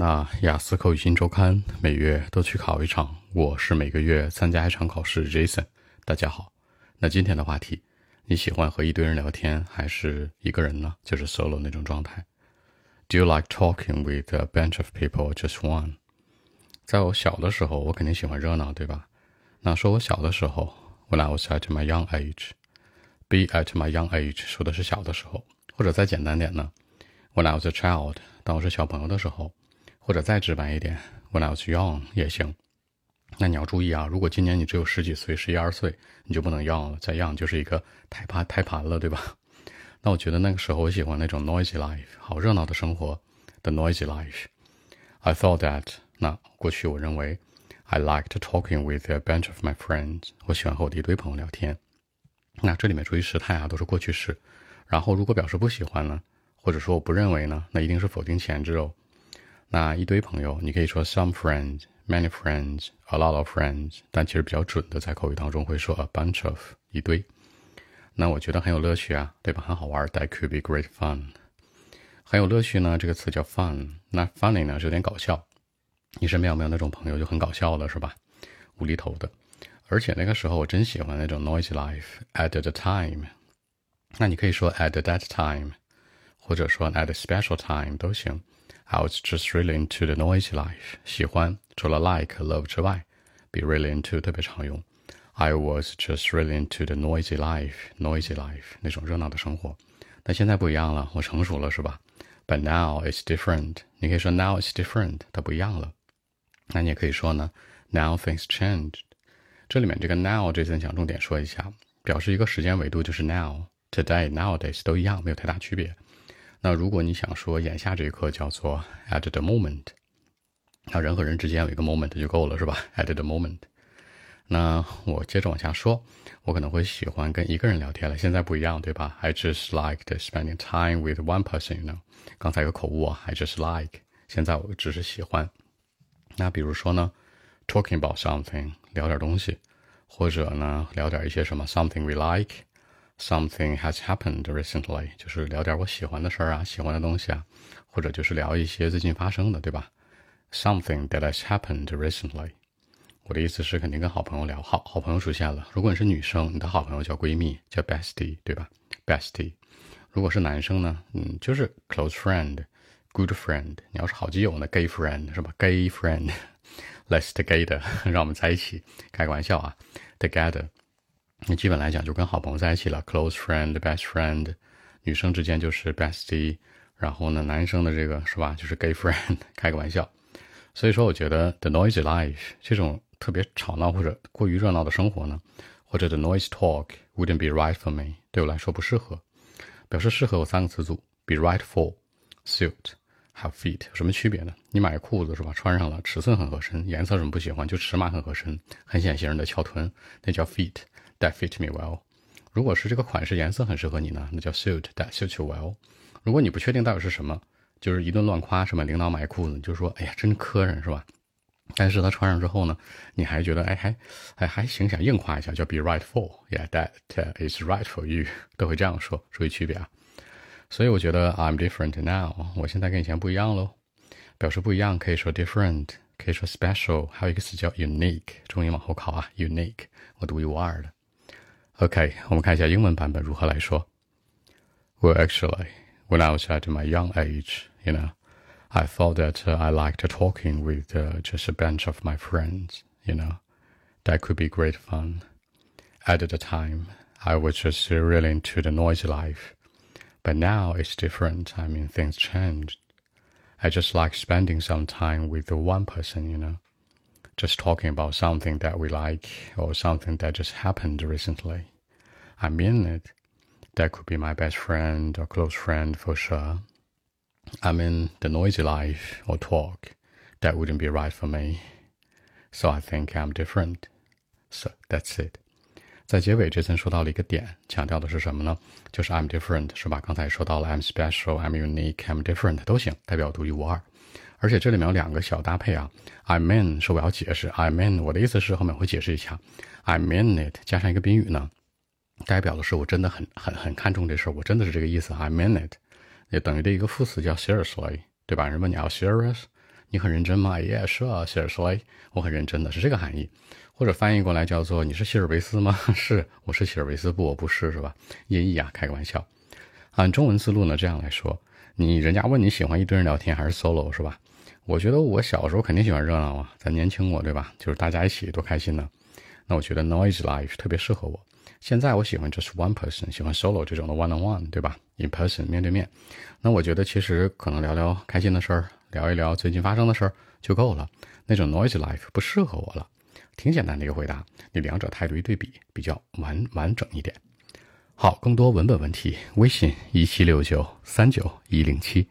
那雅思口语新周刊每月都去考一场，我是每个月参加一场考试。Jason，大家好。那今天的话题，你喜欢和一堆人聊天，还是一个人呢？就是 solo 那种状态。Do you like talking with a bunch of people, just one？在我小的时候，我肯定喜欢热闹，对吧？那说我小的时候，When I was at my young age，be at my young age 说的是小的时候，或者再简单点呢，When I was a child，当我是小朋友的时候。或者再直白一点，When I was young 也行。那你要注意啊，如果今年你只有十几岁、十一二岁，你就不能 young 了，再 young 就是一个胎盘胎盘了，对吧？那我觉得那个时候我喜欢那种 noisy life，好热闹的生活，the noisy life。I thought that 那过去我认为，I liked talking with a bunch of my friends。我喜欢和我的一堆朋友聊天。那这里面注意时态啊，都是过去式。然后如果表示不喜欢呢，或者说我不认为呢，那一定是否定前置哦。那一堆朋友，你可以说 some friends, many friends, a lot of friends，但其实比较准的，在口语当中会说 a bunch of 一堆。那我觉得很有乐趣啊，对吧？很好玩，That could be great fun。很有乐趣呢，这个词叫 fun。那 funny 呢是有点搞笑。你身边有没有那种朋友就很搞笑的，是吧？无厘头的。而且那个时候我真喜欢那种 noisy life at the time。那你可以说 at that time，或者说 at a special time 都行。I was just really into the noisy life。喜欢除了 like、love 之外，be really into 特别常用。I was just really into the noisy life, noisy life 那种热闹的生活。但现在不一样了，我成熟了，是吧？But now it's different。你可以说 now it's different，它不一样了。那你也可以说呢，now things changed。这里面这个 now 这次想重点说一下，表示一个时间维度就是 now、today、nowadays 都一样，没有太大区别。 那如果你想说眼下这一刻叫做 at the moment，那人和人之间有一个 moment 就够了，是吧？at the moment。那我接着往下说，我可能会喜欢跟一个人聊天了。现在不一样，对吧？I just like spending time with one person，you know。刚才有口误啊，I just like。现在我只是喜欢。那比如说呢，talking about something，聊点东西，或者呢，聊点一些什么 something we like。Something has happened recently，就是聊点我喜欢的事儿啊，喜欢的东西啊，或者就是聊一些最近发生的，对吧？Something that has happened recently，我的意思是肯定跟好朋友聊，好好朋友出现了。如果你是女生，你的好朋友叫闺蜜，叫 bestie，对吧？Bestie。如果是男生呢，嗯，就是 close friend，good friend。你要是好基友呢，gay friend 是吧？Gay friend，let's together，让我们在一起，开个玩笑啊，together。那基本来讲就跟好朋友在一起了，close friend, best friend，女生之间就是 bestie，然后呢，男生的这个是吧，就是 gay friend，开个玩笑。所以说，我觉得 the noisy life 这种特别吵闹或者过于热闹的生活呢，或者 the noise talk wouldn't be right for me，对我来说不适合。表示适合有三个词组：be right for, suit, have fit。有什么区别呢？你买裤子是吧，穿上了，尺寸很合身，颜色什么不喜欢，就尺码很合身，很显形的翘臀，那叫 fit。That fit me well。如果是这个款式颜色很适合你呢，那叫 suit that suits you well。如果你不确定到底是什么，就是一顿乱夸什么领导买裤子，你就说哎呀真磕碜是吧？但是他穿上之后呢，你还觉得哎还还还行，想硬夸一下，叫 be right for，yeah that is right for you，都会这样说，注意区别啊。所以我觉得 I'm different now，我现在跟以前不一样喽。表示不一样可以说 different，可以说 special，还有一个词叫 unique，重音往后靠啊，unique，我独一无二的。OK，我们看一下英文版本如何来说。Well, actually, when I was at my young age, you know, I thought that uh, I liked talking with uh, just a bunch of my friends, you know. That could be great fun. At the time, I was just really into the noisy life. But now it's different. I mean, things changed. I just like spending some time with one person, you know just talking about something that we like or something that just happened recently. I mean it. That could be my best friend or close friend for sure. I mean the noisy life or talk. That wouldn't be right for me. So I think I'm different. So that's it. 在结尾这层说到了一个点，强调的是什么呢？就是 I'm different，是吧？刚才说到了 I'm special, I'm unique, I'm different 都行，代表独一无二。而且这里面有两个小搭配啊，I mean 是我要解释，I mean 我的意思是后面会解释一下，I mean it 加上一个宾语呢，代表的是我真的很很很看重这事儿，我真的是这个意思，I mean it，也等于的一个副词叫 seriously，对吧？人问你要 serious，你很认真吗？Yeah, sure, seriously，我很认真的，是这个含义。或者翻译过来叫做你是希尔维斯吗？是，我是希尔维斯，不，我不是，是吧？音译啊，开个玩笑。按中文思路呢，这样来说，你人家问你喜欢一堆人聊天还是 solo，是吧？我觉得我小时候肯定喜欢热闹啊，咱年轻我，对吧？就是大家一起多开心呢。那我觉得 noise life 特别适合我。现在我喜欢就是 one person，喜欢 solo 这种的 one on one，对吧？in person 面对面。那我觉得其实可能聊聊开心的事儿，聊一聊最近发生的事儿就够了。那种 noise life 不适合我了。挺简单的一个回答，你两者态度一对比，比较完完整一点。好，更多文本问题，微信一七六九三九一零七。